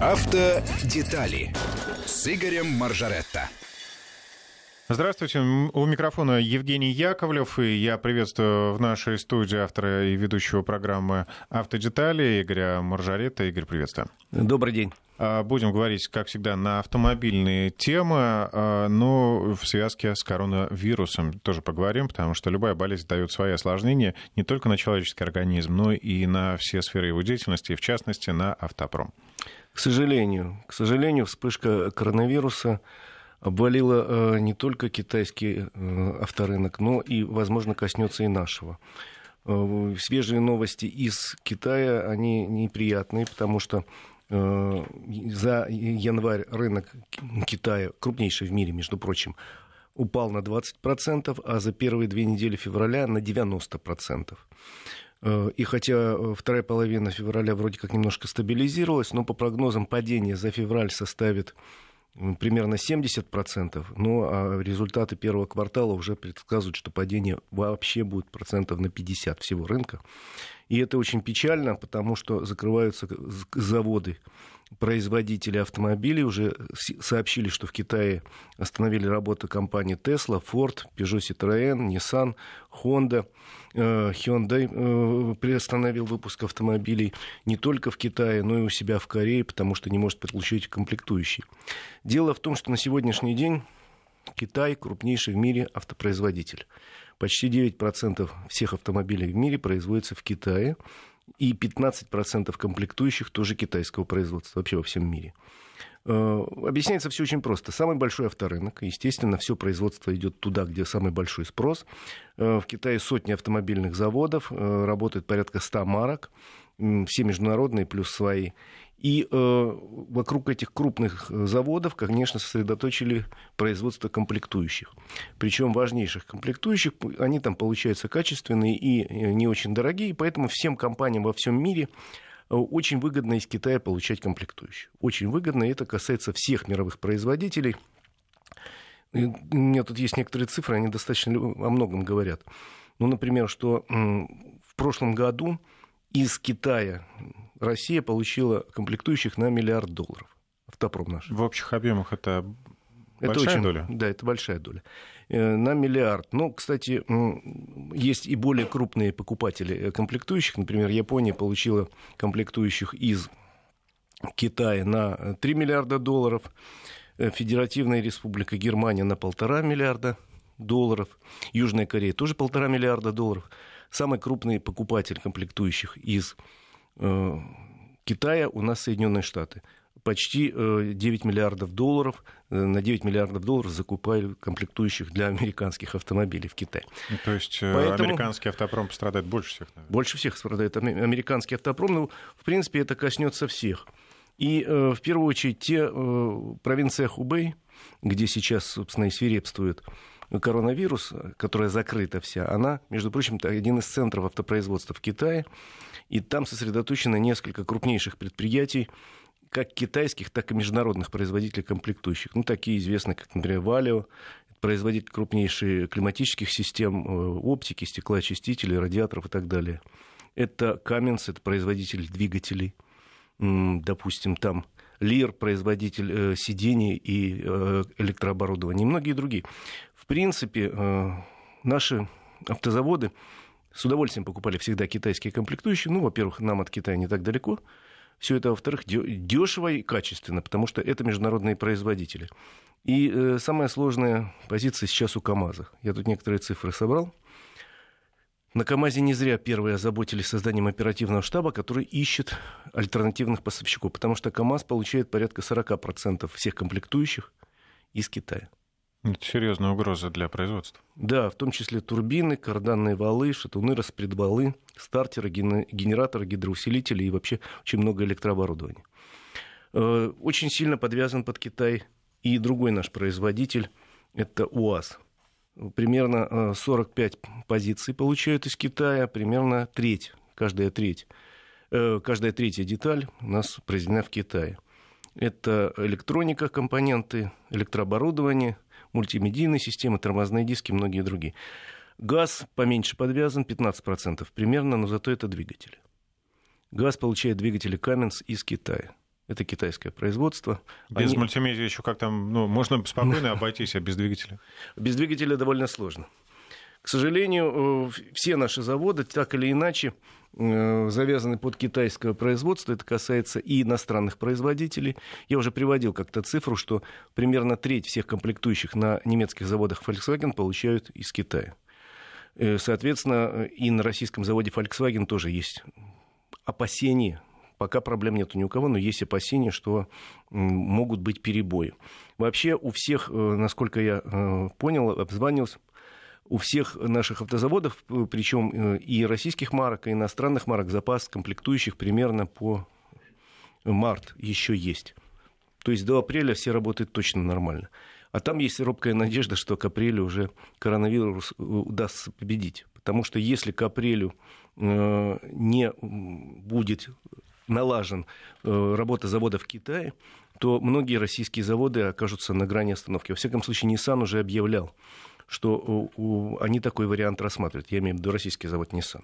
Автодетали с Игорем Маржаретто. Здравствуйте, у микрофона Евгений Яковлев, и я приветствую в нашей студии автора и ведущего программы «Автодетали» Игоря Маржарета. Игорь, приветствую. Добрый день. А, будем говорить, как всегда, на автомобильные темы, а, но в связке с коронавирусом тоже поговорим, потому что любая болезнь дает свои осложнения не только на человеческий организм, но и на все сферы его деятельности, в частности, на автопром. К сожалению, к сожалению, вспышка коронавируса обвалила э, не только китайский э, авторынок, но и, возможно, коснется и нашего. Э, свежие новости из Китая, они неприятные, потому что за январь рынок Китая, крупнейший в мире, между прочим, упал на 20%, а за первые две недели февраля на 90%. И хотя вторая половина февраля вроде как немножко стабилизировалась, но по прогнозам падение за февраль составит примерно 70%, ну а результаты первого квартала уже предсказывают, что падение вообще будет процентов на 50 всего рынка. И это очень печально, потому что закрываются заводы производители автомобилей уже сообщили, что в Китае остановили работу компании Tesla, Ford, Peugeot Citroën, Nissan, Honda. Э, Hyundai э, приостановил выпуск автомобилей не только в Китае, но и у себя в Корее, потому что не может подключить комплектующие. Дело в том, что на сегодняшний день Китай крупнейший в мире автопроизводитель. Почти 9% всех автомобилей в мире производится в Китае и 15% комплектующих тоже китайского производства вообще во всем мире. Э, объясняется все очень просто. Самый большой авторынок, естественно, все производство идет туда, где самый большой спрос. Э, в Китае сотни автомобильных заводов, э, работает порядка 100 марок, все международные плюс свои. И э, вокруг этих крупных э, заводов, конечно, сосредоточили производство комплектующих. Причем важнейших комплектующих, они там получаются качественные и э, не очень дорогие, поэтому всем компаниям во всем мире э, очень выгодно из Китая получать комплектующие. Очень выгодно, и это касается всех мировых производителей. И у меня тут есть некоторые цифры, они достаточно о многом говорят. Ну, например, что в прошлом году из Китая Россия получила комплектующих на миллиард долларов. Автопром наш. В общих объемах это это большая очень, доля? Да, это большая доля. Э, на миллиард. Ну, кстати, есть и более крупные покупатели э, комплектующих. Например, Япония получила комплектующих из Китая на 3 миллиарда долларов. Э, Федеративная республика Германия на полтора миллиарда долларов. Южная Корея тоже полтора миллиарда долларов. Самый крупный покупатель комплектующих из э, Китая у нас Соединенные Штаты. Почти э, 9 миллиардов долларов, э, на 9 миллиардов долларов закупали комплектующих для американских автомобилей в Китае. Ну, то есть э, Поэтому... американский автопром пострадает больше всех? Наверное. Больше всех страдает американский автопром. Ну, в принципе, это коснется всех. И э, в первую очередь те э, провинция Хубей, где сейчас, собственно, и свирепствует коронавирус, которая закрыта вся, она, между прочим, один из центров автопроизводства в Китае, и там сосредоточено несколько крупнейших предприятий, как китайских, так и международных производителей комплектующих. Ну, такие известные, как, например, Валио, производитель крупнейших климатических систем, э, оптики, стеклоочистителей, радиаторов и так далее. Это Каменс, это производитель двигателей. Допустим, там Лир, производитель э, сидений и э, электрооборудования, и многие другие принципе, э, наши автозаводы с удовольствием покупали всегда китайские комплектующие. Ну, во-первых, нам от Китая не так далеко. Все это, во-вторых, дешево и качественно, потому что это международные производители. И э, самая сложная позиция сейчас у КАМАЗа. Я тут некоторые цифры собрал. На КАМАЗе не зря первые озаботились созданием оперативного штаба, который ищет альтернативных поставщиков, потому что КАМАЗ получает порядка 40% всех комплектующих из Китая. Это серьезная угроза для производства. Да, в том числе турбины, карданные валы, шатуны, распредвалы, стартеры, генераторы, гидроусилители и вообще очень много электрооборудования. Э, очень сильно подвязан под Китай и другой наш производитель, это УАЗ. Примерно 45 э, позиций получают из Китая, примерно треть, каждая треть. Э, каждая третья деталь у нас произведена в Китае. Это электроника, компоненты, электрооборудование – мультимедийные системы, тормозные диски, многие другие. Газ поменьше подвязан, 15% примерно, но зато это двигатели. Газ получает двигатели Cummins из Китая. это китайское производство. Без Они... мультимедиа еще как там, ну, можно спокойно обойтись, а без двигателя? Без двигателя довольно сложно. К сожалению, э, все наши заводы так или иначе э, завязаны под китайское производство. Это касается и иностранных производителей. Я уже приводил как-то цифру, что примерно треть всех комплектующих на немецких заводах Volkswagen получают из Китая. Э, соответственно, и на российском заводе Volkswagen тоже есть опасения Пока проблем нет ни у кого, но есть опасения, что могут быть перебои. Вообще у всех, насколько я понял, обзванивался, у всех наших автозаводов, э, причем э, и российских марок, и иностранных марок, запас комплектующих примерно по март еще есть. То есть до апреля все работают точно нормально. А там есть робкая надежда, что к апрелю уже коронавирус э, удастся победить. Потому что если к апрелю не будет налажен работа завода в Китае, то многие российские заводы окажутся на грани остановки. Во всяком случае, Nissan уже объявлял что они такой вариант рассматривают. Я имею в виду российский завод Nissan.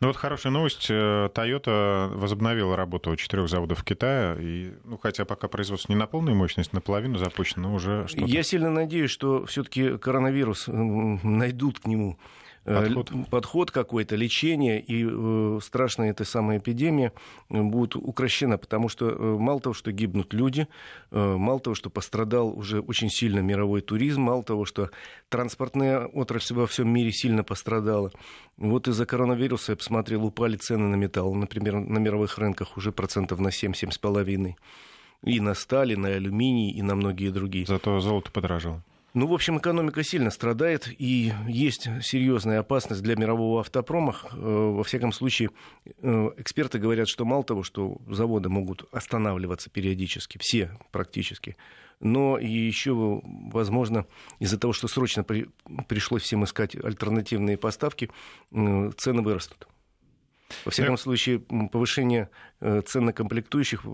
Ну вот хорошая новость. Э, Toyota возобновила работу у четырех заводов в Китае. И, ну, хотя пока производство не на полную мощность, наполовину запущено, но уже что-то... Я сильно надеюсь, что все-таки коронавирус найдут к нему подход, э, подход какой-то, лечение, и э, страшная эта самая эпидемия э, будет укращена, потому что мало того, что гибнут люди, мало того, что пострадал уже очень сильно мировой туризм, мало того, что транспортная отрасль во всем мире сильно пострадала. Вот из-за коронавируса, я посмотрел, упали цены на металл, например, на мировых рынках уже процентов на 7-7,5. И на стали, на алюминий, и на многие другие. Зато золото подорожало. Ну, в общем, экономика сильно страдает, и есть серьезная опасность для мирового автопрома. Э, во всяком случае, э, эксперты говорят, что мало того, что заводы могут останавливаться периодически, все практически, но еще, возможно, из-за того, что срочно при, пришлось всем искать альтернативные поставки, э, цены вырастут. Во всяком случае, повышение э, цен на комплектующих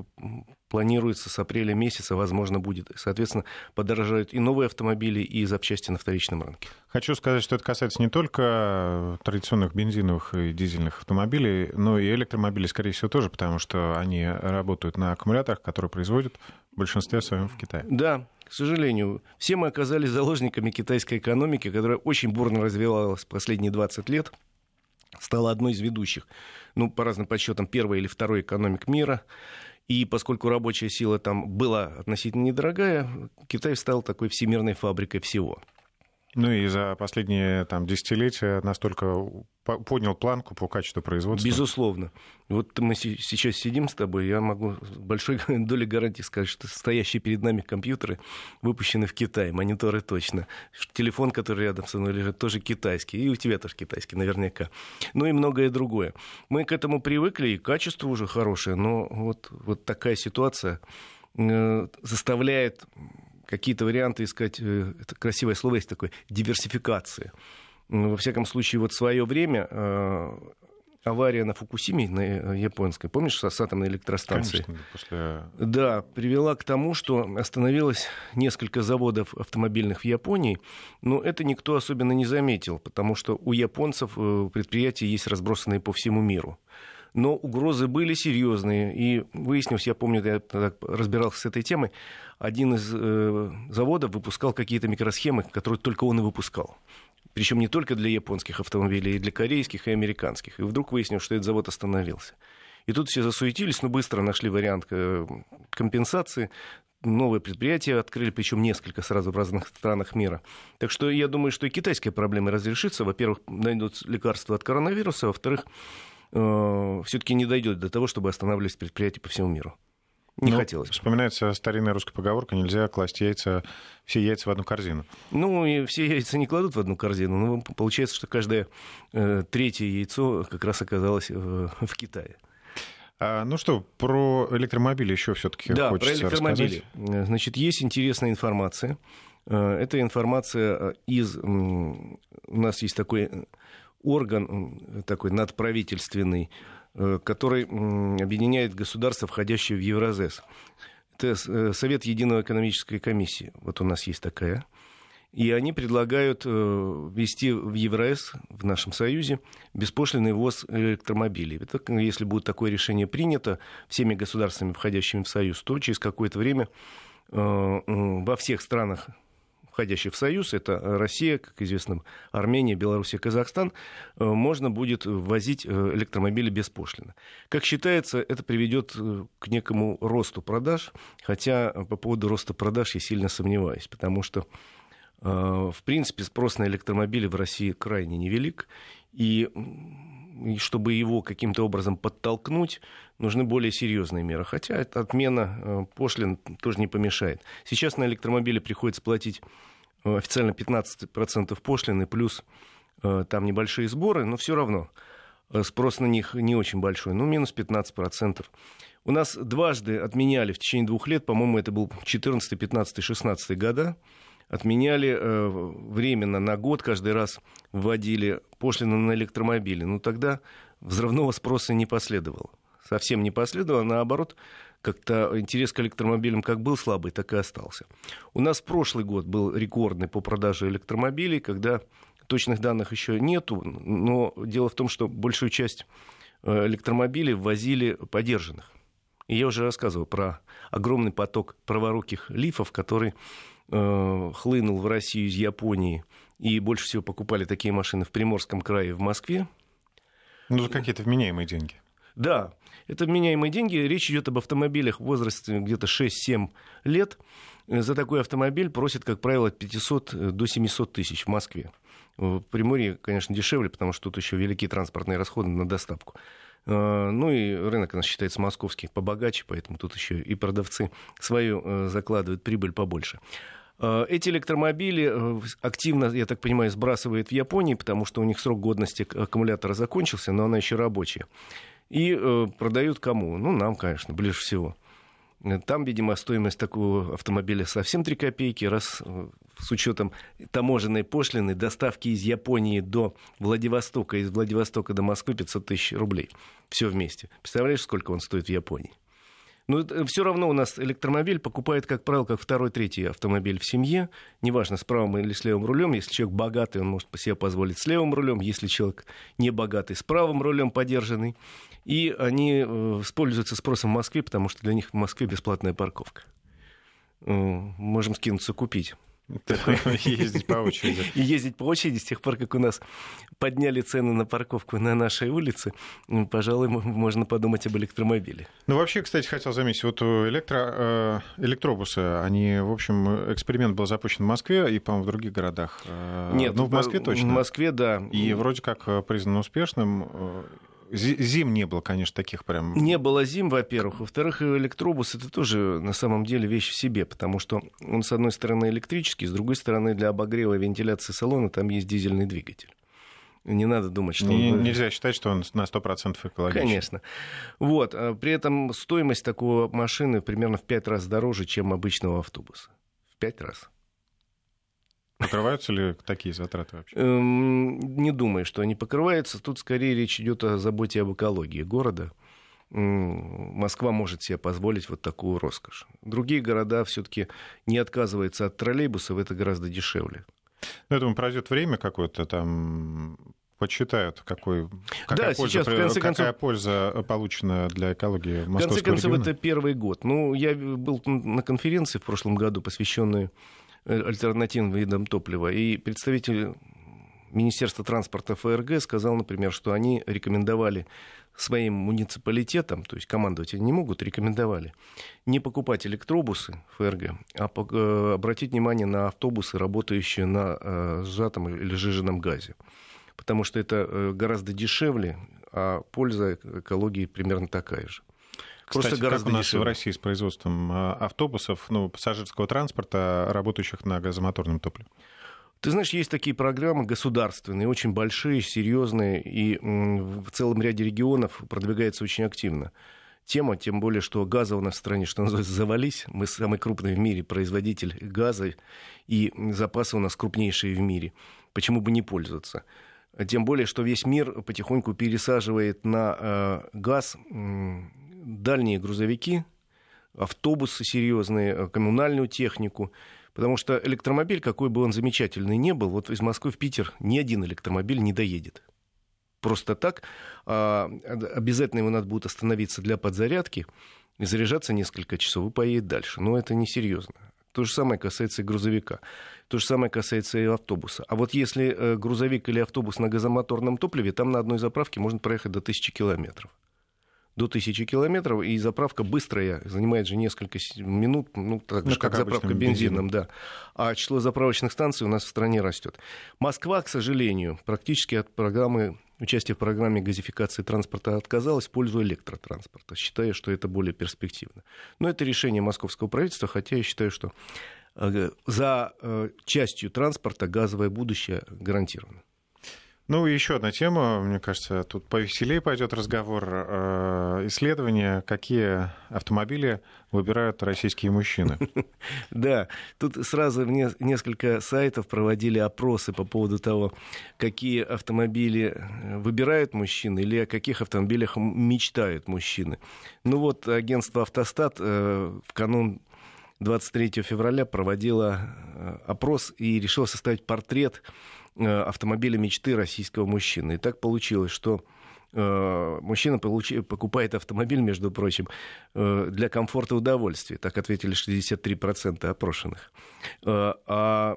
планируется с апреля месяца, возможно, будет. Соответственно, подорожают и новые автомобили, и запчасти на вторичном рынке. Хочу сказать, что это касается не только традиционных бензиновых и дизельных автомобилей, но и электромобилей, скорее всего, тоже, потому что они работают на аккумуляторах, которые производят в большинстве своем в Китае. Да, к сожалению, все мы оказались заложниками китайской экономики, которая очень бурно развивалась последние 20 лет – стала одной из ведущих, ну, по разным подсчетам, первой или второй экономик мира. И поскольку рабочая сила там была относительно недорогая, Китай стал такой всемирной фабрикой всего. Ну и за последние там, десятилетия настолько поднял планку по качеству производства. Безусловно. Вот мы сейчас сидим с тобой, я могу с большой долей гарантии сказать, что стоящие перед нами компьютеры выпущены в Китае, мониторы точно. Телефон, который рядом со мной лежит, тоже китайский, и у тебя тоже китайский наверняка. Ну и многое другое. Мы к этому привыкли, и качество уже хорошее, но вот, вот такая ситуация э, заставляет какие-то варианты искать, э, это красивое слово есть такое, диверсификация. Во всяком случае, вот свое время э, авария на Фукусиме, на э, японской, помнишь, с атомной электростанцией? Конечно, после... Да, привела к тому, что остановилось несколько заводов автомобильных в Японии, но это никто особенно не заметил, потому что у японцев предприятия есть разбросанные по всему миру но угрозы были серьезные. И выяснилось, я помню, я разбирался с этой темой, один из э, заводов выпускал какие-то микросхемы, которые только он и выпускал. Причем не только для японских автомобилей, и для корейских и американских. И вдруг выяснилось, что этот завод остановился. И тут все засуетились, но быстро нашли вариант э, компенсации. Новое предприятие открыли, причем несколько сразу в разных странах мира. Так что я думаю, что и китайская проблема разрешится. Во-первых, найдут лекарства от коронавируса, во-вторых, Э, все-таки не дойдет до того, чтобы останавливать предприятия по всему миру. Не ну, хотелось. Вспоминается старинная русская поговорка: нельзя класть яйца, все яйца в одну корзину. Ну, и все яйца не кладут в одну корзину. Но получается, что каждое э, третье яйцо как раз оказалось э, в Китае. А, ну что, про электромобили еще все-таки да, хочется про электромобили. Рассказать. Значит, есть интересная информация. Э, это информация из... У нас есть такой орган такой надправительственный, э, который объединяет государства, входящие в Евразес. Это э, Совет Единого экономической комиссии. Вот у нас есть такая. И они предлагают э, ввести в ЕвроС, в нашем Союзе, беспошлинный ввоз электромобилей. Это, если будет такое решение принято всеми государствами, входящими в Союз, то через какое-то время во всех странах входящих в Союз, это Россия, как известно, Армения, Белоруссия, Казахстан, э, можно будет возить э, электромобили беспошлино. Как считается, это приведет э, к некому росту продаж, хотя по поводу роста продаж я сильно сомневаюсь, потому что в принципе, спрос на электромобили в России крайне невелик, и и чтобы его каким-то образом подтолкнуть, нужны более серьезные меры. Хотя отмена э, пошлин тоже не помешает. Сейчас на электромобили приходится платить э, официально 15% пошлины, плюс э, там небольшие сборы, но все равно спрос на них не очень большой, ну, минус 15%. У нас дважды отменяли в течение двух лет, по-моему, это был 14, 15, 16 года, отменяли э, временно на год, каждый раз вводили пошлины на электромобили. Но тогда взрывного спроса не последовало. Совсем не последовало, наоборот, как-то интерес к электромобилям как был слабый, так и остался. У нас прошлый год был рекордный по продаже электромобилей, когда точных данных еще нету, но дело в том, что большую часть э, электромобилей ввозили подержанных. И я уже рассказывал про огромный поток праворуких лифов, который хлынул в Россию из Японии, и больше всего покупали такие машины в Приморском крае в Москве. Ну, какие-то вменяемые деньги. Да, это вменяемые деньги. Речь идет об автомобилях в возрасте где-то 6-7 лет. За такой автомобиль просят, как правило, от 500 до 700 тысяч в Москве. В Приморье, конечно, дешевле, потому что тут еще великие транспортные расходы на доставку. Э, ну и рынок у нас считается московский побогаче, поэтому тут еще и продавцы свою э, закладывают прибыль побольше. Э, эти электромобили активно, я так понимаю, сбрасывают в Японии, потому что у них срок годности аккумулятора закончился, но она еще рабочая. И продают кому? Ну, нам, конечно, ближе всего. Там, видимо, стоимость такого автомобиля совсем 3 копейки, раз э, с учетом таможенной пошлины, доставки из Японии до Владивостока, из Владивостока до Москвы 500 тысяч рублей. Все вместе. Представляешь, сколько он стоит в Японии? Но ну, все равно у нас электромобиль покупает, как правило, как второй, третий автомобиль в семье. Неважно, с правым или с левым рулем. Если человек богатый, он может себе позволить с левым рулем. Если человек не богатый, с правым рулем подержанный. И они э, пользуются спросом в Москве, потому что для них в Москве бесплатная парковка. Э, можем скинуться купить. Ездить по очереди. И ездить по очереди с тех пор, как у нас подняли цены на парковку на нашей улице, пожалуй, можно подумать об электромобиле. Ну, вообще, кстати, хотел заметить, вот электро, э, электробусы, они, в общем, эксперимент был запущен в Москве и, по-моему, в других городах. Нет, ну, в Москве точно. В Москве, да. И вроде как признан успешным Зим не было, конечно, таких прям... Не было зим, во-первых. Во-вторых, электробус это тоже на самом деле вещь в себе, потому что он, с одной стороны, электрический, с другой стороны, для обогрева и вентиляции салона там есть дизельный двигатель. Не надо думать, что не, он... Нельзя считать, что он на 100% экологичный. Конечно. Вот. А при этом стоимость такого машины примерно в пять раз дороже, чем обычного автобуса. В пять раз. Покрываются ли такие затраты вообще? Эм, не думаю, что они покрываются. Тут скорее речь идет о заботе об экологии города. Москва может себе позволить вот такую роскошь. Другие города все-таки не отказываются от троллейбусов, это гораздо дешевле. Ну, я думаю, пройдет время какое-то там подсчитают, какой, какая, да, польза, сейчас, в конце какая концов, польза получена для экологии В конце концов, региона? это первый год. Ну, я был на конференции в прошлом году, посвященной Э, альтернативным видам топлива. И представитель Министерства транспорта ФРГ сказал, например, что они рекомендовали своим муниципалитетам, то есть командовать они не могут, рекомендовали не покупать электробусы ФРГ, а э, обратить внимание на автобусы, работающие на э, сжатом или жиженном газе. Потому что это гораздо дешевле, а польза экологии примерно такая же. Кстати, Просто гораздо как у нас дешевле. в России с производством а, автобусов, ну, пассажирского транспорта, работающих на газомоторном топливе? Ты знаешь, есть такие программы государственные, очень большие, серьезные, и в целом ряде регионов продвигается очень активно тема, тем более, что газа у нас в стране, что называется, завались. Мы самый крупный в мире производитель газа, и запасы у нас крупнейшие в мире. Почему бы не пользоваться? Тем более, что весь мир потихоньку пересаживает на э, газ дальние грузовики, автобусы серьезные, э, коммунальную технику. Потому что электромобиль, какой бы он замечательный ни был, вот из Москвы в Питер ни один электромобиль не доедет. Просто так. А, обязательно его надо будет остановиться для подзарядки и заряжаться несколько часов и поедет дальше. Но это несерьезно. То же самое касается и грузовика. То же самое касается и автобуса. А вот если э, грузовик или автобус на газомоторном топливе, там на одной заправке можно проехать до тысячи километров до тысячи километров, и заправка быстрая, занимает же несколько минут, ну, так же, ну, как, как заправка бензином, бензином, да. А число заправочных станций у нас в стране растет. Москва, к сожалению, практически от программы участие в программе газификации транспорта отказалась в пользу электротранспорта, считая, что это более перспективно. Но это решение московского правительства, хотя я считаю, что э, за э, частью транспорта газовое будущее гарантировано. Ну, и еще одна тема, мне кажется, тут повеселее пойдет разговор. Э, исследования, какие автомобили выбирают российские мужчины. Да, тут сразу несколько сайтов проводили опросы по поводу того, какие автомобили э, выбирают мужчины или о каких автомобилях мечтают мужчины. Ну вот, агентство «Автостат» э, в канун 23 февраля проводило опрос и решило составить портрет автомобиля мечты российского мужчины. И так получилось, что э, мужчина получи, покупает автомобиль, между прочим, э, для комфорта и удовольствия. Так ответили 63% опрошенных. А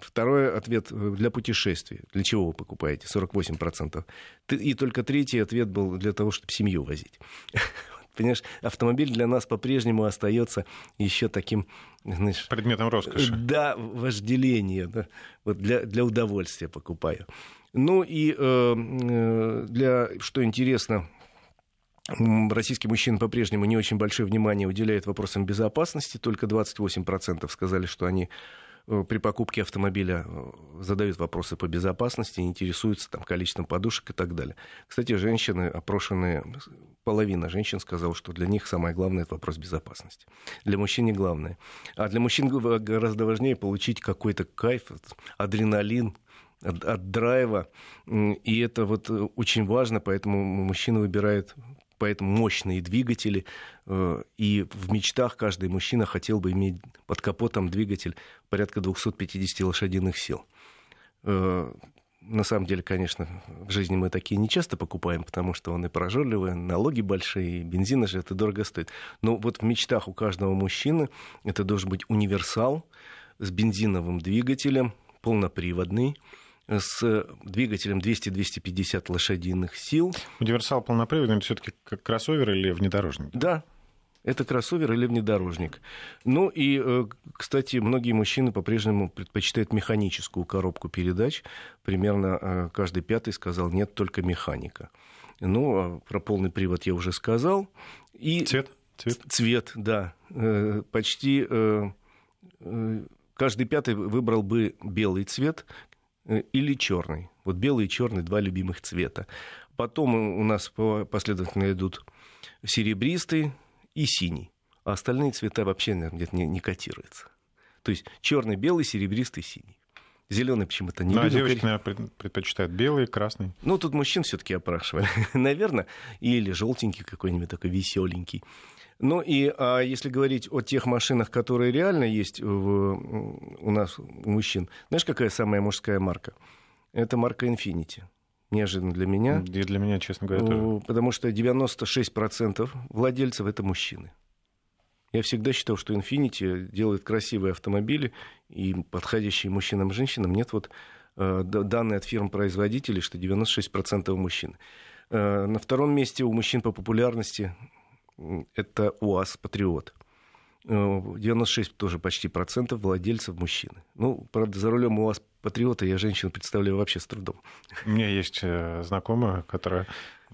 второй ответ для путешествий. Для чего вы покупаете? 48%. И только третий ответ был для того, чтобы семью возить. Понимаешь, автомобиль для нас по-прежнему остается еще таким знаешь, предметом роскоши. Да, вожделение. Да. Вот для, для удовольствия покупаю. Ну и э, э для, что интересно, российские мужчины по-прежнему не очень большое внимание уделяют вопросам безопасности. Только 28% сказали, что они Э, при покупке автомобиля э, задают вопросы по безопасности, интересуются там, количеством подушек и так далее. Кстати, женщины, опрошенные, половина женщин сказала, что для них самое главное это вопрос безопасности. Для мужчин не главное. А для мужчин гораздо важнее получить какой-то кайф, адреналин, от, от драйва. И это вот э, очень важно, поэтому мужчина выбирает поэтому мощные двигатели. Э, и в мечтах каждый мужчина хотел бы иметь под капотом двигатель порядка 250 лошадиных сил. Э, на самом деле, конечно, в жизни мы такие не часто покупаем, потому что он и прожорливый, налоги большие, бензина же это дорого стоит. Но вот в мечтах у каждого мужчины это должен быть универсал с бензиновым двигателем, полноприводный, с двигателем 200-250 лошадиных сил. Универсал полноприводный, это все-таки как кроссовер или внедорожник? Да, это кроссовер или внедорожник. Ну и, э, кстати, многие мужчины по-прежнему предпочитают механическую коробку передач. Примерно э, каждый пятый сказал, нет, только механика. Ну, а про полный привод я уже сказал. И цвет? Цвет, цвет да. Э, почти каждый пятый выбрал бы белый цвет, Э, или черный. Вот белый и черный два любимых цвета. Потом у нас последовательно идут серебристый и синий. А остальные цвета вообще, наверное, где-то не, не котируются. То есть черный, белый, серебристый, синий. Зеленый почему-то не ну, а девочки, наверное, предпочитают белый, красный. Ну, тут мужчин все-таки опрашивали, наверное. Или желтенький какой-нибудь такой веселенький. Ну и а если говорить о тех машинах, которые реально есть в, у нас, у мужчин, знаешь, какая самая мужская марка? Это марка Infiniti. Неожиданно для меня. И для меня, честно говоря, тоже. Потому что 96% владельцев это мужчины. Я всегда считал, что Infiniti делает красивые автомобили, и подходящие мужчинам и женщинам нет вот э, данные от фирм-производителей, что 96% мужчин. Э, на втором месте у мужчин по популярности это УАЗ «Патриот». 96 э, тоже почти процентов владельцев мужчины. Ну, правда, за рулем УАЗ Патриота я женщину представляю вообще с трудом. У меня есть знакомая, которая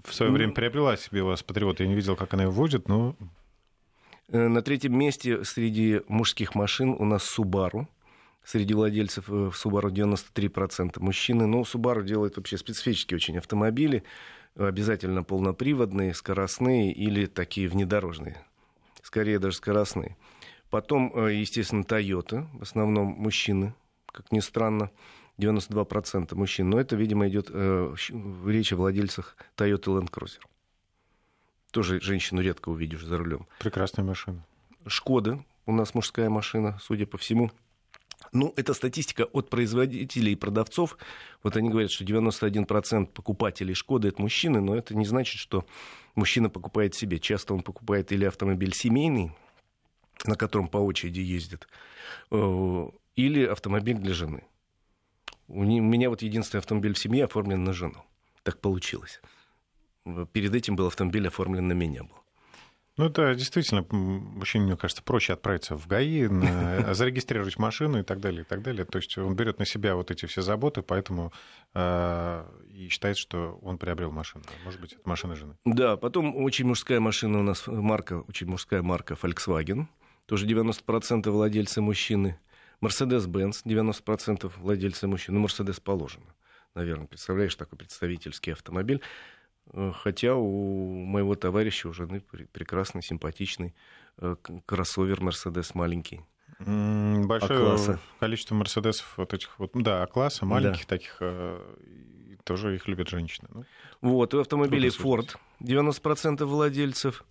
в свое время приобрела себе УАЗ Патриот. Я не видел, как она его водит, но... Э, на третьем месте среди мужских машин у нас Subaru. Среди владельцев в Subaru 93% мужчины. Но Subaru делает вообще специфические очень автомобили обязательно полноприводные, скоростные или такие внедорожные. Скорее даже скоростные. Потом, э, естественно, Toyota, в основном мужчины, как ни странно, 92% мужчин. Но это, видимо, идет э, речь о владельцах Toyota Land Cruiser. Тоже женщину редко увидишь за рулем. Прекрасная машина. Шкода у нас мужская машина, судя по всему. Ну, это статистика от производителей и продавцов. Вот они говорят, что 91% покупателей Шкоды это мужчины, но это не значит, что мужчина покупает себе. Часто он покупает или автомобиль семейный, на котором по очереди ездит, э, или автомобиль для жены. У меня вот единственный автомобиль в семье оформлен на жену. Так получилось. Перед этим был автомобиль оформлен на меня был. Ну, это действительно, мужчине, мне кажется, проще отправиться в ГАИ, на, зарегистрировать машину и так далее, и так далее. То есть он берет на себя вот эти все заботы, поэтому э, и считает, что он приобрел машину. Может быть, это машина жены. Да, потом очень мужская машина у нас, марка, очень мужская марка Volkswagen. Тоже 90% владельцы мужчины. Mercedes-Benz 90% владельцы мужчины. Ну, Mercedes положено, наверное. Представляешь, такой представительский автомобиль. Э, хотя у моего товарища у жены прекрасный, симпатичный э, кроссовер Мерседес маленький. Большое А-класса. количество Мерседесов вот этих вот, да, А-класса, маленьких да. таких, э, тоже их любят женщины. Ну, вот, у автомобилей Ford 90% владельцев.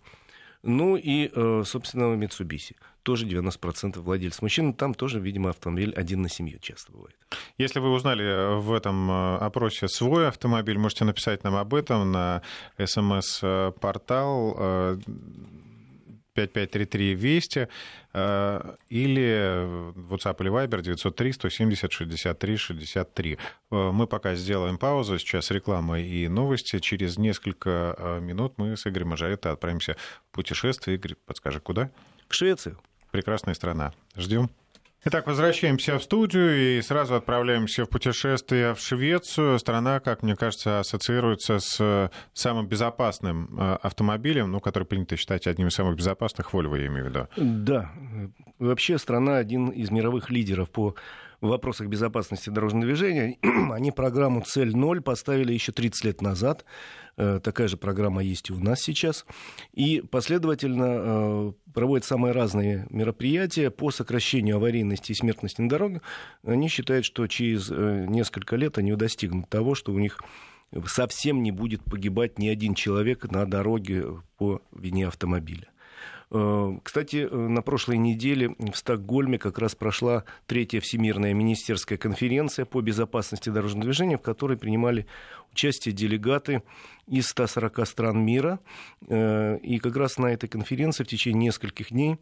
Ну и, собственно, Mitsubishi тоже 90% владельцев мужчин. Там тоже, видимо, автомобиль один на семью часто бывает. Если вы узнали э, в этом э, опросе свой автомобиль, можете написать нам об этом на смс-портал э, 5533 Вести или WhatsApp или Viber 903 170 63 63. Мы пока сделаем паузу, сейчас реклама и новости. Через несколько минут мы с Игорем Мажаретто отправимся в путешествие. Игорь, подскажи, куда? В Швецию прекрасная страна. Ждем. Итак, возвращаемся в студию и сразу отправляемся в путешествие в Швецию. Страна, как мне кажется, ассоциируется с самым безопасным э, автомобилем, ну, который принято считать одним из самых безопасных, Volvo, я имею в виду. Да. Вообще страна один из мировых лидеров по в вопросах безопасности дорожного движения. Они программу «Цель ноль» поставили еще 30 лет назад. Э, такая же программа есть и у нас сейчас. И последовательно э, проводят самые разные мероприятия по сокращению аварийности и смертности на дорогах. Они считают, что через э, несколько лет они достигнут того, что у них совсем не будет погибать ни один человек на дороге по вине автомобиля. Э, кстати, э, на прошлой неделе в Стокгольме как раз прошла третья Всемирная министерская конференция по безопасности дорожного движения, в которой принимали участие делегаты из 140 стран мира. Э, и как раз на этой конференции в течение нескольких дней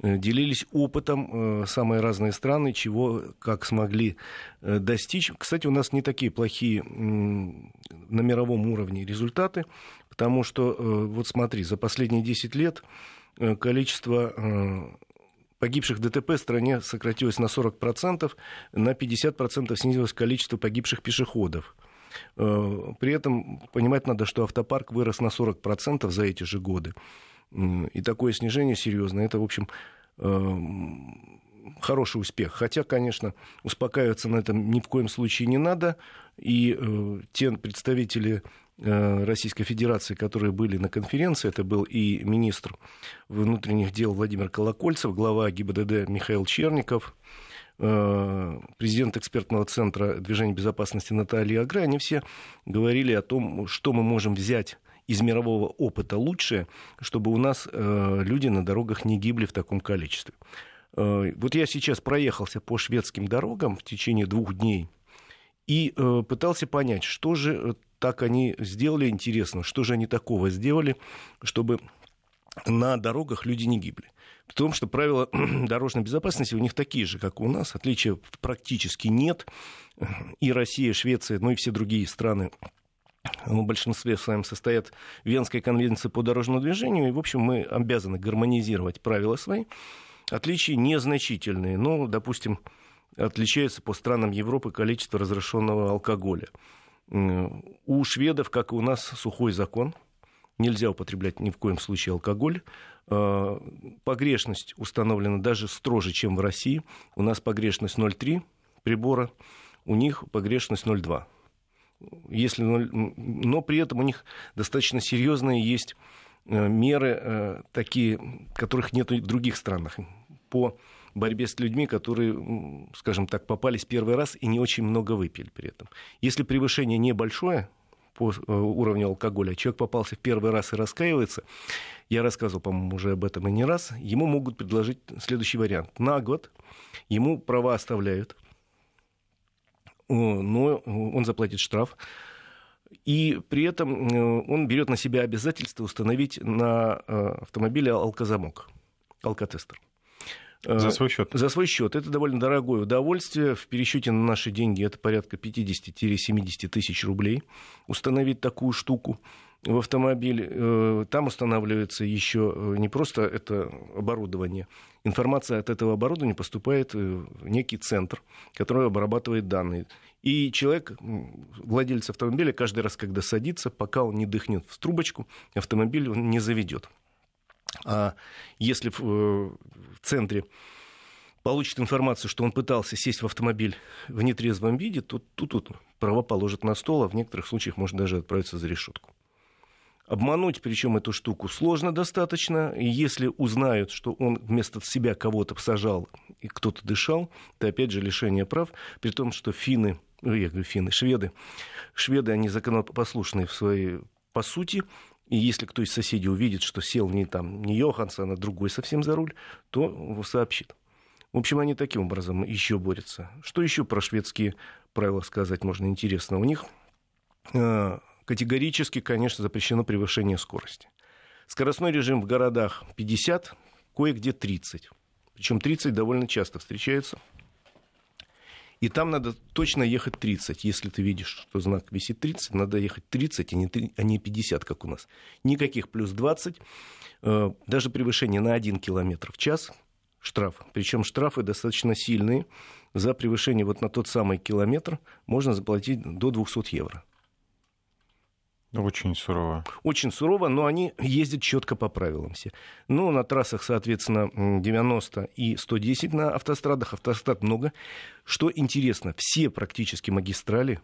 делились опытом самые разные страны, чего как смогли достичь. Кстати, у нас не такие плохие на мировом уровне результаты, потому что, вот смотри, за последние 10 лет количество э, погибших в ДТП в стране сократилось на 40%, на 50% снизилось количество погибших пешеходов. Э, при этом понимать надо, что автопарк вырос на 40% за эти же годы. И такое снижение серьезное, это, в общем, хороший успех. Хотя, конечно, успокаиваться на этом ни в коем случае не надо. И те представители Э, Российской Федерации, которые были на конференции. Это был и министр внутренних дел Владимир Колокольцев, глава ГИБДД Михаил Черников, э, президент экспертного центра движения безопасности Наталья Агра. Они все говорили о том, что мы можем взять из мирового опыта лучшее, чтобы у нас э, люди на дорогах не гибли в таком количестве. Вот я сейчас проехался по шведским дорогам в течение двух дней и пытался понять, что же так они сделали, интересно, что же они такого сделали, чтобы на дорогах люди не гибли. В том, что правила дорожной безопасности у них такие же, как у нас, отличия практически нет. И Россия, Швеция, ну и все другие страны в большинстве с вами состоят Венской конвенции по дорожному движению, и, в общем, мы обязаны гармонизировать правила свои. Отличия незначительные, но, допустим, отличается по странам Европы количество разрешенного алкоголя. У шведов, как и у нас, сухой закон. Нельзя употреблять ни в коем случае алкоголь. А, погрешность установлена даже строже, чем в России. У нас погрешность 0,3 прибора, у них погрешность 0,2. Если 0... Но при этом у них достаточно серьезные есть э, меры, э, такие, которых нет в других странах. По борьбе с людьми, которые, скажем так, попались первый раз и не очень много выпили при этом. Если превышение небольшое, по э, уровню алкоголя, человек попался в первый раз и раскаивается, я рассказывал, по-моему, уже об этом и не раз, ему могут предложить следующий вариант. На год ему права оставляют, но он заплатит штраф, и при этом э, он берет на себя обязательство установить на э, автомобиле алкозамок, алкотестер. Э, за свой счет. За свой счет. Это довольно дорогое удовольствие. В пересчете на наши деньги это порядка 50-70 тысяч рублей установить такую штуку в автомобиль. Там устанавливается еще не просто это оборудование. Информация от этого оборудования поступает в некий центр, который обрабатывает данные. И человек, владелец автомобиля, каждый раз, когда садится, пока он не дыхнет в трубочку, автомобиль он не заведет. А если в, э, в центре получит информацию, что он пытался сесть в автомобиль в нетрезвом виде, то тут, тут права положат на стол, а в некоторых случаях может даже отправиться за решетку. Обмануть, причем эту штуку, сложно достаточно. И если узнают, что он вместо себя кого-то сажал и кто-то дышал, то опять же лишение прав, при том, что финны ну, я говорю, финны, шведы. Шведы, они законопослушные в своей по сути, и если кто из соседей увидит, что сел не, там, не Йоханссон, а другой совсем за руль, то сообщит. В общем, они таким образом еще борются. Что еще про шведские правила сказать можно интересно? У них э, категорически, конечно, запрещено превышение скорости. Скоростной режим в городах 50, кое-где 30. Причем 30 довольно часто встречается и там надо точно ехать 30. Если ты видишь, что знак висит 30, надо ехать 30, а не 50, а как у нас. Никаких плюс 20. Э, даже превышение на 1 км в час штраф. Причем штрафы достаточно сильные. За превышение вот на тот самый километр можно заплатить до 200 евро. Очень сурово. Очень сурово, но они ездят четко по правилам все. Ну, на трассах, соответственно, 90 и 110 на автострадах. Автострад много. Что интересно, все практически магистрали,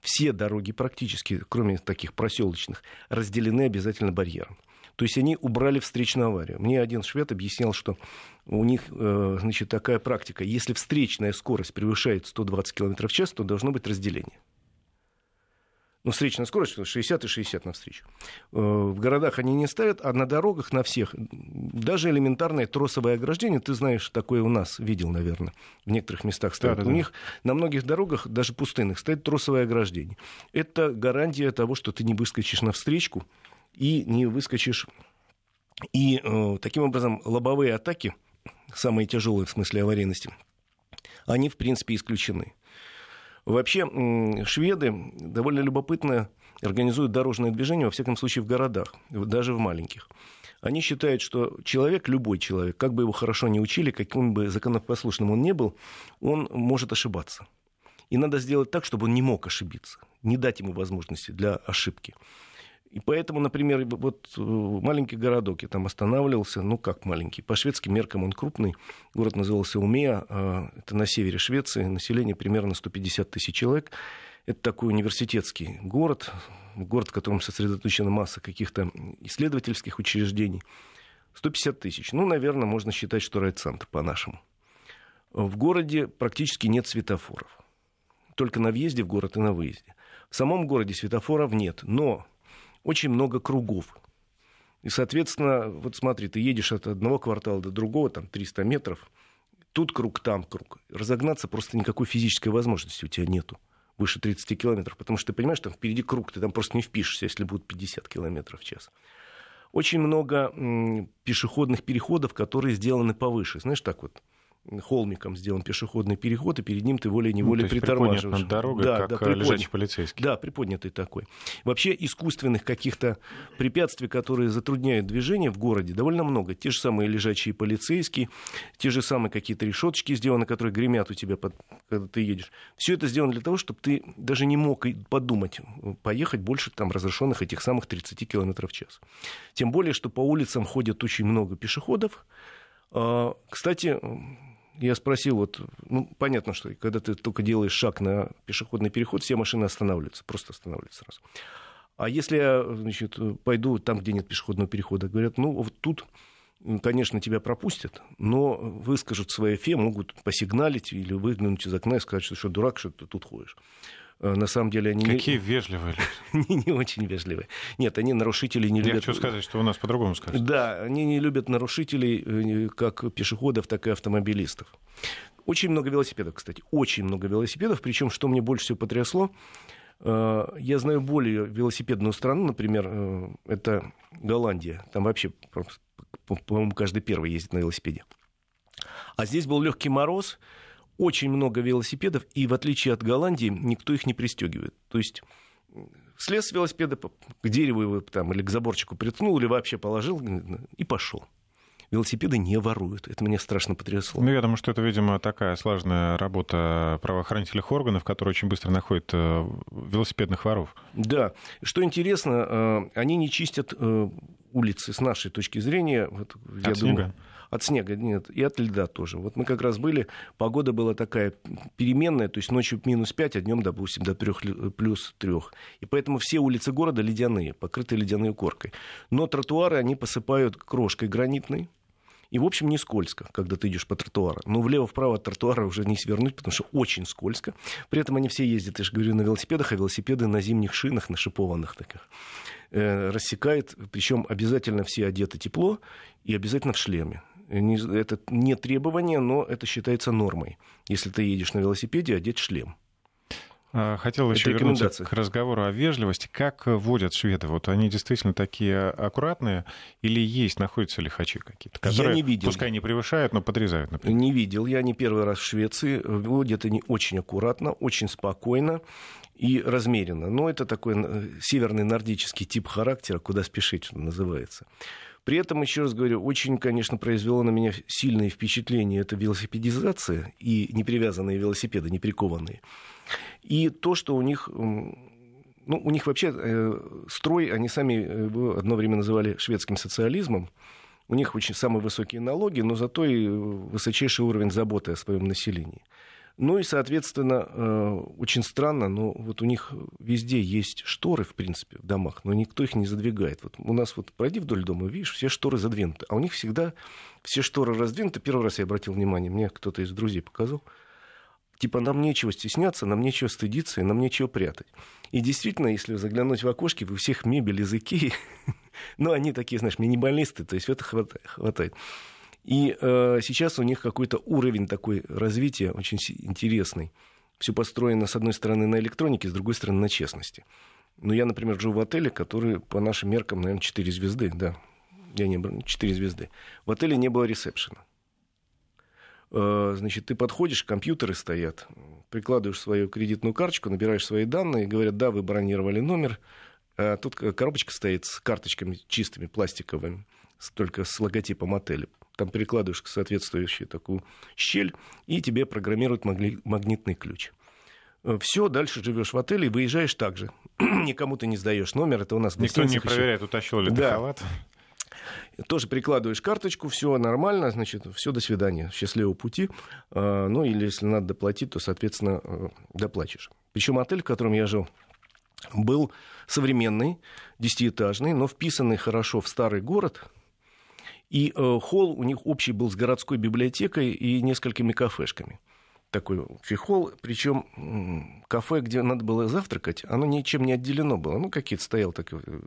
все дороги практически, кроме таких проселочных, разделены обязательно барьером. То есть они убрали встречную аварию. Мне один швед объяснял, что у них э, значит, такая практика. Если встречная скорость превышает 120 км в час, то должно быть разделение ну, встречная скорость 60 и 60 навстречу. Э, в городах они не ставят, а на дорогах на всех, даже элементарное тросовое ограждение, ты знаешь, такое у нас видел, наверное, в некоторых местах ставят. Да, да, у да. них на многих дорогах, даже пустынных, стоит тросовое ограждение. Это гарантия того, что ты не выскочишь на встречку и не выскочишь. И э, таким образом лобовые атаки, самые тяжелые в смысле аварийности, они, в принципе, исключены. Вообще, шведы довольно любопытно организуют дорожное движение, во всяком случае, в городах, даже в маленьких. Они считают, что человек, любой человек, как бы его хорошо не учили, каким бы законопослушным он не был, он может ошибаться. И надо сделать так, чтобы он не мог ошибиться, не дать ему возможности для ошибки. И поэтому, например, вот э, маленький городок, я там останавливался, ну как маленький, по шведским меркам он крупный, город назывался Умея, а, это на севере Швеции, население примерно 150 тысяч человек. Это такой университетский город, город, в котором сосредоточена масса каких-то исследовательских учреждений. 150 тысяч. Ну, наверное, можно считать, что райцентр по-нашему. В городе практически нет светофоров. Только на въезде в город и на выезде. В самом городе светофоров нет, но очень много кругов. И, соответственно, вот смотри, ты едешь от одного квартала до другого, там 300 метров, тут круг, там круг. Разогнаться просто никакой физической возможности у тебя нету выше 30 километров, потому что ты понимаешь, там впереди круг, ты там просто не впишешься, если будет 50 километров в час. Очень много пешеходных переходов, которые сделаны повыше. Знаешь, так вот, холмиком сделан пешеходный переход, и перед ним ты волей-неволей ну, притормаживаешь. над дорогой, да, как да, приподнят, лежачий полицейский. Да, приподнятый такой. Вообще искусственных каких-то препятствий, которые затрудняют движение в городе, довольно много. Те же самые лежачие полицейские, те же самые какие-то решеточки сделаны, которые гремят у тебя, под, когда ты едешь. Все это сделано для того, чтобы ты даже не мог подумать поехать больше там разрешенных этих самых 30 км в час. Тем более, что по улицам ходят очень много пешеходов. А, кстати, я спросил, вот, ну, понятно, что когда ты только делаешь шаг на пешеходный переход, все машины останавливаются, просто останавливаются сразу. А если я, значит, пойду там, где нет пешеходного перехода, говорят, ну, вот тут, конечно, тебя пропустят, но выскажут свои фе, могут посигналить или выглянуть из окна и сказать, что что, дурак, что ты тут ходишь. Э, на самом деле они... Какие не... вежливые люди. не, не очень вежливые. Нет, они нарушители не любят... Я хочу сказать, что у нас по-другому скажут. Да, они не любят нарушителей, как пешеходов, так и автомобилистов. Очень много велосипедов, кстати, очень много велосипедов. Причем, что мне больше всего потрясло, Э, я знаю более велосипедную страну, например, э, это Голландия. Там вообще, по-моему, каждый первый ездит на велосипеде. А здесь был легкий мороз, очень много велосипедов, и в отличие от Голландии, никто их не пристегивает. То есть слез с велосипеда, к дереву его там, или к заборчику приткнул, или вообще положил и пошел велосипеды не воруют. Это меня страшно потрясло. Ну, я думаю, что это, видимо, такая сложная работа правоохранительных органов, которые очень быстро находят э, велосипедных воров. Да. Что интересно, э, они не чистят э, улицы с нашей точки зрения. Вот, я от думаю, снега? От снега, нет, и от льда тоже. Вот мы как раз были, погода была такая переменная, то есть ночью минус 5, а днем, допустим, до 3, плюс 3. И поэтому все улицы города ледяные, покрыты ледяной коркой. Но тротуары они посыпают крошкой гранитной, и, в общем, не скользко, когда ты идешь по тротуару. Но влево-вправо от тротуара уже не свернуть, потому что очень скользко. При этом они все ездят, я же говорю, на велосипедах, а велосипеды на зимних шинах, на шипованных таких. Э, рассекает, причем обязательно все одеты тепло и обязательно в шлеме. Это не требование, но это считается нормой. Если ты едешь на велосипеде, одеть шлем. А, хотел еще вернуться к разговору о вежливости. Как водят шведы? Вот они действительно такие аккуратные или есть, находятся лихачи какие-то, которые, я не видел. пускай не превышают, но подрезают, например? Не видел. Я не первый раз в Швеции. Водят они очень аккуратно, очень спокойно и размеренно. Но это такой э, северный нордический тип характера, куда спешить, что называется. При этом, еще раз говорю, очень, конечно, произвело на меня сильное впечатление это велосипедизация и непривязанные велосипеды, не прикованные. И то, что у них ну, у них вообще э, строй, они сами э, одно время называли шведским социализмом. У них очень самые высокие налоги, но зато и высочайший уровень заботы о своем населении. Ну и, соответственно, э, очень странно, но вот у них везде есть шторы, в принципе, в домах, но никто их не задвигает. Вот у нас вот пройди вдоль дома, видишь, все шторы задвинуты, а у них всегда все шторы раздвинуты. Первый раз я обратил внимание, мне кто-то из друзей показал типа нам нечего стесняться, нам нечего стыдиться, и нам нечего прятать. И действительно, если заглянуть в окошки, у всех мебель из Икеи, ну, они такие, знаешь, минималисты, то есть это хватает. И э, сейчас у них какой-то уровень такой развития очень интересный. Все построено, с одной стороны, на электронике, с другой стороны, на честности. Ну, я, например, живу в отеле, который по нашим меркам, наверное, 4 звезды, да. Я не 4 звезды. В отеле не было ресепшена. Э, значит, ты подходишь, компьютеры стоят, прикладываешь свою кредитную карточку, набираешь свои данные, говорят, да, вы бронировали номер, а тут коробочка стоит с карточками чистыми, пластиковыми, только с логотипом отеля. Там перекладываешь соответствующую такую щель, и тебе программируют магнитный ключ. Э, Все, дальше живешь в отеле и выезжаешь так же. Никому ты не сдаешь номер, это у нас Никто не проверяет, утащил ли ты да. халат тоже прикладываешь карточку, все нормально, значит, все, до свидания, счастливого пути. А, ну, или если надо доплатить, то, соответственно, э, доплачешь. Причем отель, в котором я жил, был современный, десятиэтажный, но вписанный хорошо в старый город. И э, холл у них общий был с городской библиотекой и несколькими кафешками такой общий холл, причем кафе, где надо было завтракать, оно ничем не отделено было. Ну, какие-то стоял такой э,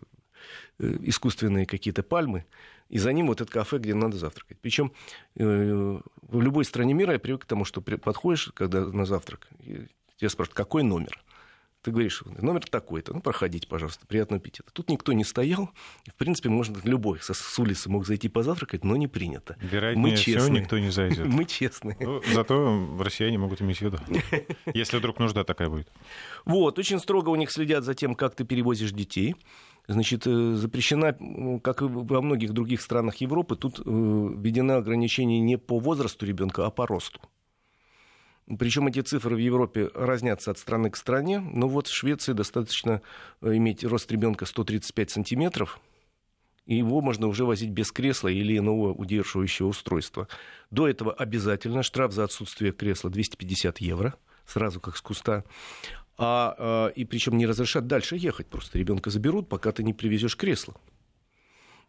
Э, искусственные какие-то пальмы, и за ним вот это кафе, где надо завтракать. Причем э, в любой стране мира я привык к тому, что подходишь, когда на завтрак, тебя спрашивают, какой номер? Ты говоришь, номер такой-то, ну, проходите, пожалуйста, приятного аппетита. Тут никто не стоял, в принципе, можно любой с, с улицы мог зайти позавтракать, но не принято. Вероятнее Мы честные. всего, никто не зайдет. Мы честные. Ну, зато россияне могут иметь в виду, если вдруг нужда такая будет. Вот, очень строго у них следят за тем, как ты перевозишь детей значит, э, запрещена, как и во многих других странах Европы, тут э, введено ограничение не по возрасту ребенка, а по росту. Причем эти цифры в Европе разнятся от страны к стране. Но вот в Швеции достаточно э, иметь рост ребенка 135 сантиметров, и его можно уже возить без кресла или иного удерживающего устройства. До этого обязательно штраф за отсутствие кресла 250 евро, сразу как с куста а, а, и причем не разрешат дальше ехать, просто ребенка заберут, пока ты не привезешь кресло.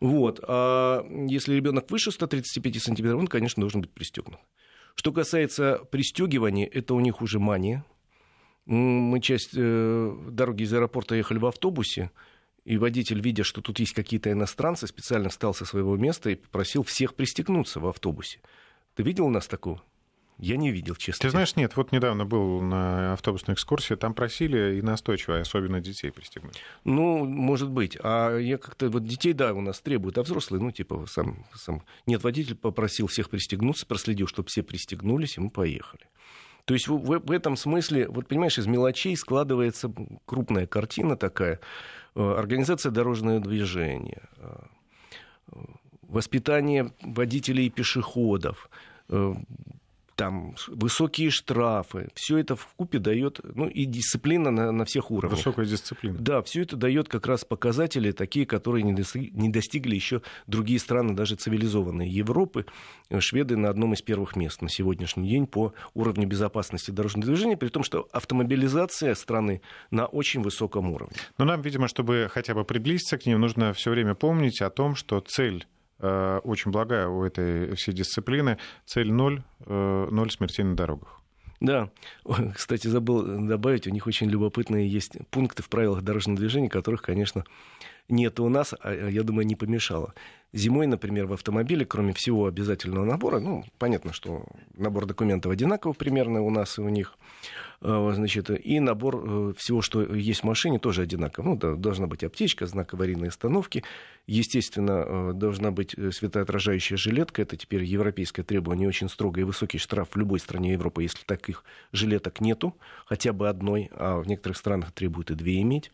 Вот. А если ребенок выше 135 сантиметров, он, конечно, должен быть пристегнут. Что касается пристегивания, это у них уже мания. Мы часть дороги из аэропорта ехали в автобусе, и водитель, видя, что тут есть какие-то иностранцы, специально встал со своего места и попросил всех пристегнуться в автобусе. Ты видел у нас такого? Я не видел, честно. Ты знаешь, нет, вот недавно был на автобусной экскурсии, там просили и настойчиво, особенно детей пристегнуть. Ну, может быть. А я как-то, вот детей, да, у нас требуют, а взрослые, ну, типа, сам, сам... Нет, водитель попросил всех пристегнуться, проследил, чтобы все пристегнулись, и мы поехали. То есть в, в, в этом смысле, вот понимаешь, из мелочей складывается крупная картина такая. Э, организация дорожного движения, э, воспитание водителей и пешеходов, э, там высокие штрафы, все это в купе дает, ну и дисциплина на, на всех уровнях. Высокая дисциплина. Да, все это дает как раз показатели такие, которые не достигли, не достигли еще другие страны, даже цивилизованные Европы. Шведы на одном из первых мест на сегодняшний день по уровню безопасности дорожного движения, при том, что автомобилизация страны на очень высоком уровне. Но нам, видимо, чтобы хотя бы приблизиться к ним, нужно все время помнить о том, что цель Э, очень благая у этой всей дисциплины. Цель ноль, э, ноль смертей на дорогах. Да, кстати, забыл добавить, у них очень любопытные есть пункты в правилах дорожного движения, которых, конечно, нет у нас, а я думаю, не помешало. Зимой, например, в автомобиле, кроме всего обязательного набора, ну, понятно, что набор документов одинаковый примерно у нас и у них, э, значит, и набор э, всего, что есть в машине, тоже одинаков. Ну, да, должна быть аптечка, знак аварийной остановки, естественно, э, должна быть светоотражающая жилетка, это теперь европейское требование, очень строгое и высокий штраф в любой стране Европы, если таких жилеток нету, хотя бы одной, а в некоторых странах требуют и две иметь.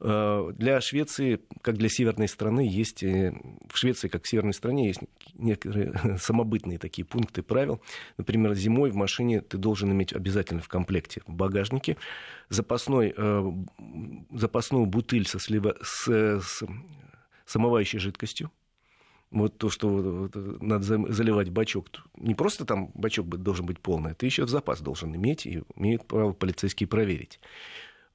Э, для Швеции, как для северной страны, есть э, в Швеции, как в северной стране, есть некоторые самобытные такие пункты правил. Например, зимой в машине ты должен иметь обязательно в комплекте в багажнике запасной, э, запасную бутыль со, слива, с, с самовающей жидкостью. Вот то, что надо заливать бачок. Не просто там бачок должен быть полный, ты еще запас должен иметь, и имеют право полицейские проверить.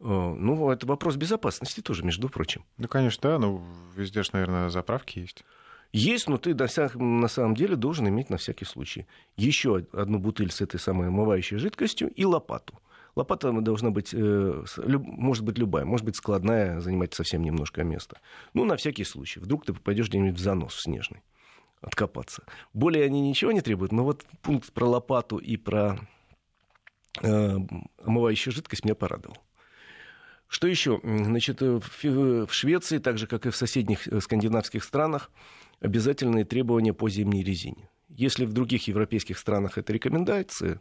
Э, ну, это вопрос безопасности тоже, между прочим. Ну, конечно, да, но везде же, наверное, заправки есть. Есть, но ты на самом деле должен иметь на всякий случай еще одну бутыль с этой самой омывающей жидкостью и лопату. Лопата должна быть, э, может быть любая, может быть складная, занимать совсем немножко места. Ну, на всякий случай. Вдруг ты попадешь где-нибудь в занос в снежный откопаться. Более они ничего не требуют, но вот пункт про лопату и про э, омывающую жидкость меня порадовал. Что еще? Значит, э, в Швеции, так же, как и в соседних э, скандинавских странах, обязательные требования по зимней резине. Если в других европейских странах это рекомендации,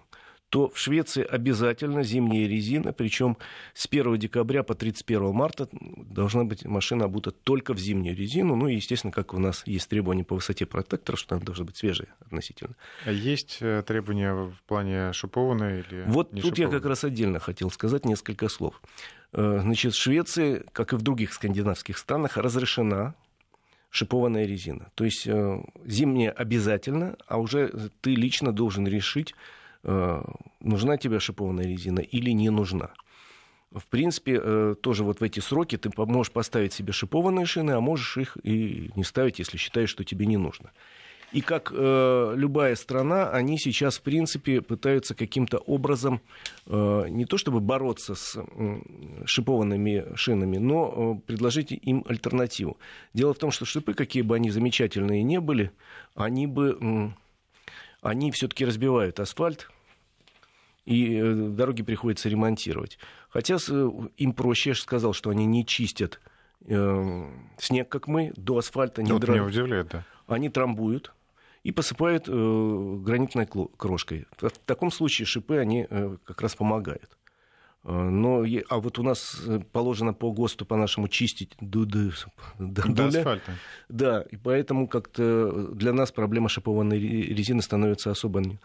то в Швеции обязательно зимняя резина, причем с 1 декабря по 31 марта должна быть машина обута только в зимнюю резину. Ну и, естественно, как у нас есть требования по высоте протектора, что она должна быть свежая относительно. А есть э, требования в плане шипованной или Вот не тут шипованной? я как раз отдельно хотел сказать несколько слов. Э, значит, в Швеции, как и в других скандинавских странах, разрешена шипованная резина. То есть э, зимняя обязательно, а уже ты лично должен решить, нужна тебе шипованная резина или не нужна. В принципе, тоже вот в эти сроки ты можешь поставить себе шипованные шины, а можешь их и не ставить, если считаешь, что тебе не нужно. И как э, любая страна, они сейчас, в принципе, пытаются каким-то образом э, не то чтобы бороться с э, шипованными шинами, но э, предложить им альтернативу. Дело в том, что шипы, какие бы они замечательные не были, они бы... Они все-таки разбивают асфальт, и э, дороги приходится ремонтировать. Хотя э, им проще, я же сказал, что они не чистят э, снег, как мы, до асфальта не вот дра... меня удивляет, да. Они трамбуют, и посыпают гранитной крошкой. В таком случае шипы, они как раз помогают. Э, но, а вот у нас э, положено по ГОСТу, по-нашему, чистить до, до, асфальта. Да, и поэтому как-то для нас проблема шипованной резины становится особо Э,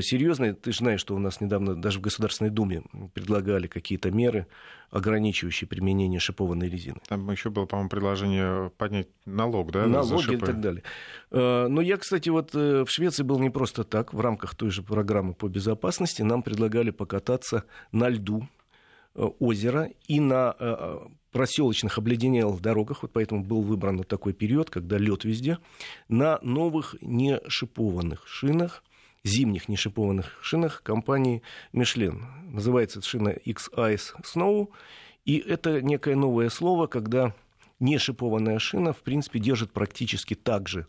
серьезные. Ты же знаешь, что у нас недавно даже в Государственной Думе предлагали какие-то меры, ограничивающие применение шипованной резины. Там еще было, по-моему, предложение поднять налог, да? Налоги и так далее. Э, но я, кстати, вот э, в Швеции был не просто так. В рамках той же программы по безопасности нам предлагали покататься на льду озера и на проселочных обледенелых дорогах, вот поэтому был выбран такой период, когда лед везде, на новых не шипованных шинах, зимних нешипованных шинах компании Michelin. Называется шина X-Ice Snow. И это некое новое слово, когда нешипованная шина, в принципе, держит практически так же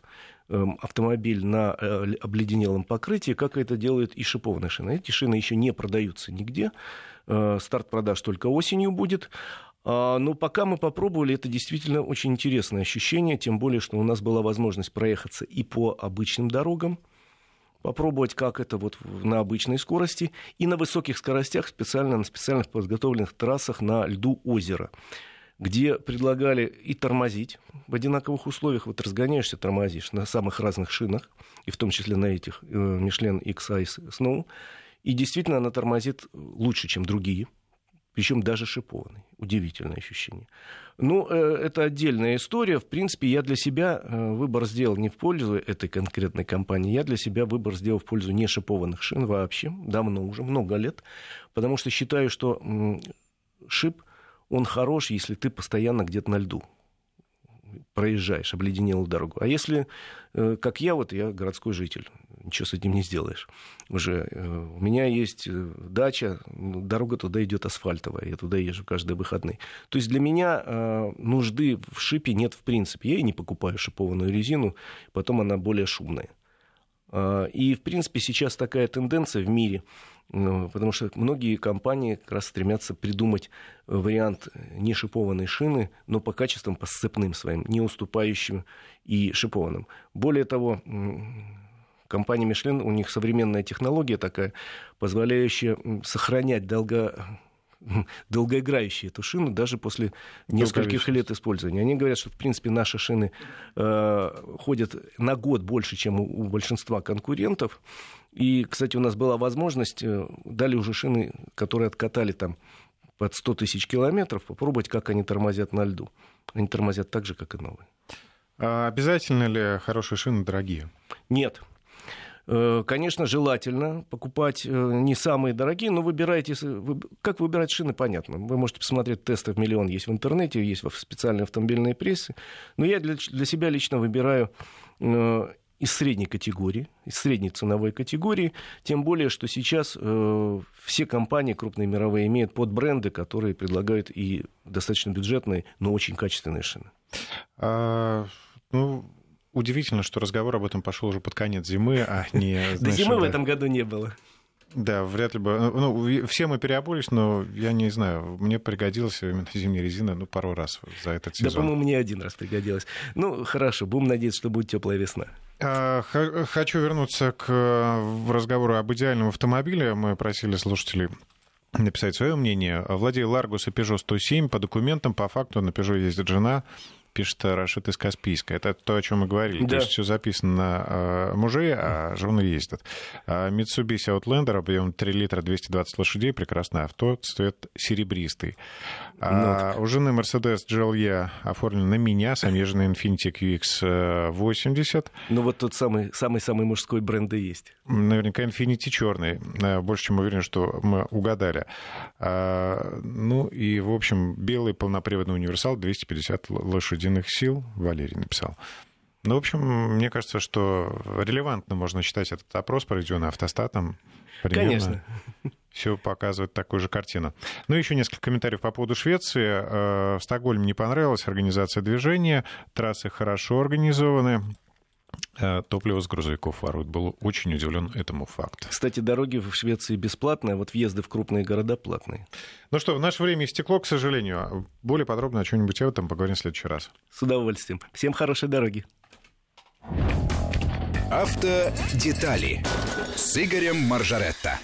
эм, автомобиль на э, обледенелом покрытии, как это делает и шипованная шина. Эти шины еще не продаются нигде. Э, старт продаж только осенью будет. А, но пока мы попробовали, это действительно очень интересное ощущение, тем более, что у нас была возможность проехаться и по обычным дорогам, попробовать, как это вот на обычной скорости, и на высоких скоростях, специально на специальных подготовленных трассах на льду озера, где предлагали и тормозить в одинаковых условиях. Вот разгоняешься, тормозишь на самых разных шинах, и в том числе на этих Michelin X-Ice Snow. И действительно она тормозит лучше, чем другие – причем даже шипованный. Удивительное ощущение. Ну, э, это отдельная история. В принципе, я для себя э, выбор сделал не в пользу этой конкретной компании, я для себя выбор сделал в пользу не шипованных шин вообще, давно уже, много лет, потому что считаю, что шип, он хорош, если ты постоянно где-то на льду проезжаешь обледенелую дорогу. А если, э, как я, вот я городской житель, ничего с этим не сделаешь. Уже э, у меня есть э, дача, ну, дорога туда идет асфальтовая, я туда езжу каждые выходные. То есть для меня нужды в шипе нет в принципе. Я и не покупаю шипованную резину, потом она более шумная. И, в принципе, сейчас такая тенденция в мире – потому что многие компании как раз стремятся придумать вариант не шипованной шины, но по качествам, по сцепным своим, не уступающим и шипованным. Более того, компания Michelin, у них современная технология такая, позволяющая сохранять долго долгоиграющие эту шину даже после нескольких лет использования. Они говорят, что, в принципе, наши шины э, ходят на год больше, чем у, у большинства конкурентов. И, кстати, у нас была возможность, э, дали уже шины, которые откатали там под 100 тысяч километров, попробовать, как они тормозят на льду. Они тормозят так же, как и новые. А обязательно ли хорошие шины дорогие? Нет. Э, конечно, желательно покупать э, не самые дорогие, но выбирайте, как выбирать шины, понятно. Вы можете посмотреть тесты в миллион, есть в интернете, есть в специальной автомобильной прессе. Но я для, для себя лично выбираю э, из средней категории, из средней ценовой категории, тем более, что сейчас все компании крупные мировые имеют подбренды, которые предлагают и достаточно бюджетные, но очень качественные шины. А, ну, удивительно, что разговор об этом пошел уже под конец зимы, а не... До зимы в этом году не было. Да, вряд ли бы. Ну, все мы переобулись, но я не знаю, мне пригодилась именно зимняя резина, ну, пару раз за этот сезон. Да, по-моему, мне один раз пригодилась. Ну, хорошо, будем надеяться, что будет теплая весна. А, хочу вернуться к разговору об идеальном автомобиле. Мы просили слушателей написать свое мнение. Владею Ларгус и Peugeot 107. По документам, по факту, на Peugeot ездит жена пишет Рашид из Каспийска. Это то, о чем мы говорили. Да. То есть все записано на э, мужей, а жены ездят. А Mitsubishi Outlander, объем 3 литра, 220 лошадей, прекрасное авто, цвет серебристый. А у жены Mercedes GLE оформлен на меня, самежный Infiniti QX80. Ну вот тот самый, самый-самый мужской бренд и есть. Наверняка Infiniti черный. Э, больше чем уверен, что мы угадали. А, ну и, в общем, белый полноприводный универсал, 250 лошадей лошадиных сил, Валерий написал. Ну, в общем, мне кажется, что релевантно можно считать этот опрос, проведенный автостатом. Примерно. Конечно. Все показывает такую же картину. Ну, еще несколько комментариев по поводу Швеции. Э, в Стокгольме не понравилась организация движения, трассы хорошо организованы. Э, топливо с грузовиков воруют. Был очень удивлен этому факту. Кстати, дороги в Швеции бесплатные, а вот въезды в крупные города платные. Ну что, наше время истекло, к сожалению. Более подробно о чем-нибудь об этом поговорим в следующий раз. С удовольствием. Всем хорошей дороги. Автодетали с Игорем Маржаретто.